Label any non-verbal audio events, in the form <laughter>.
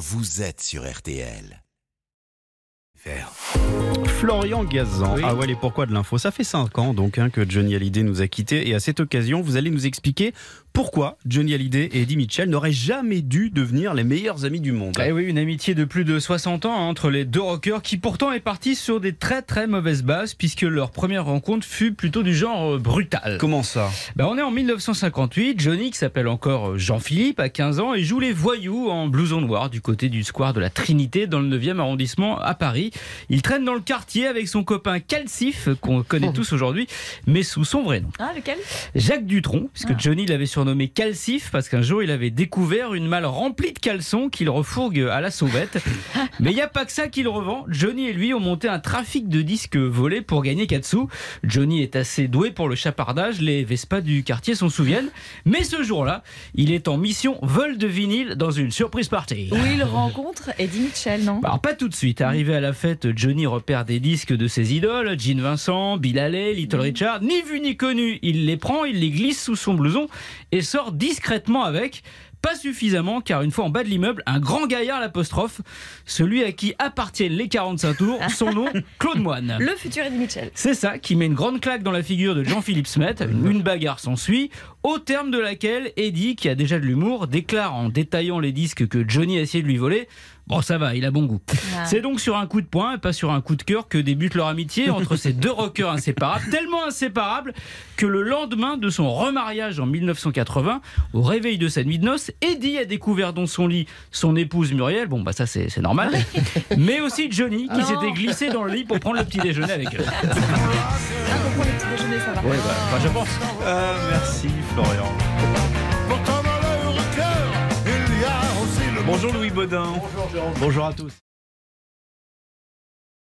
vous êtes sur RTL. Faire. Florian Gazan. Oui. Ah ouais, les pourquoi de l'info. Ça fait 5 ans donc hein, que Johnny Hallyday nous a quittés et à cette occasion, vous allez nous expliquer pourquoi Johnny Hallyday et Eddie Mitchell n'auraient jamais dû devenir les meilleurs amis du monde. Eh oui, une amitié de plus de 60 ans hein, entre les deux rockers qui pourtant est partie sur des très très mauvaises bases puisque leur première rencontre fut plutôt du genre euh, brutal. Comment ça? Ben, on est en 1958, Johnny qui s'appelle encore euh, Jean-Philippe à 15 ans et joue les voyous en blouson noir du côté du square de la Trinité dans le 9e arrondissement à Paris. Il traîne dans le quartier avec son copain Calcif qu'on connaît <laughs> tous aujourd'hui mais sous son vrai nom. Ah, lequel? Jacques Dutronc, puisque Ah. Johnny l'avait surnommé Calcif parce qu'un jour il avait découvert une malle remplie de caleçons qu'il refourgue à la sauvette. <laughs> Mais il n'y a pas que ça qu'il revend. Johnny et lui ont monté un trafic de disques volés pour gagner 4 sous. Johnny est assez doué pour le chapardage, les Vespas du quartier s'en souviennent. Mais ce jour-là, il est en mission vol de vinyle dans une surprise party. Où il rencontre Eddie Mitchell, non? Alors pas tout de suite. Arrivé à la fête, Johnny repère des disques de ses idoles, Gene Vincent, Bill Haley, Little Richard. Ni vu ni connu, il les prend, il les glisse sous son blouson et sort discrètement avec. Pas suffisamment, car une fois en bas de l'immeuble, un grand gaillard l'apostrophe, celui à qui appartiennent les 45 tours, son nom, <laughs> Claude Moine. Le futur Eddie Mitchell. C'est ça qui met une grande claque dans la figure de Jean-Philippe Smet. <laughs> Une, une bagarre s'ensuit, au terme de laquelle Eddie, qui a déjà de l'humour, déclare en détaillant les disques que Johnny a essayé de lui voler Bon, ça va, il a bon goût. Ah. C'est donc sur un coup de poing et pas sur un coup de cœur que débute leur amitié entre ces deux rockers inséparables, <laughs> tellement inséparables que le lendemain de son remariage en 1980, au réveil de sa nuit de noces, Eddie a découvert dans son lit son épouse Muriel, bon bah ça c'est normal, <laughs> mais aussi Johnny qui Non. s'était glissé dans le lit pour prendre le petit déjeuner avec eux. Ah, pour le petit déjeuner, ça va. Ouais, bah, enfin, je pense. Ah, Merci Florian. Pourtant dans leur cœur, il y a aussi le Bonjour Louis Baudin. Bonjour à tous.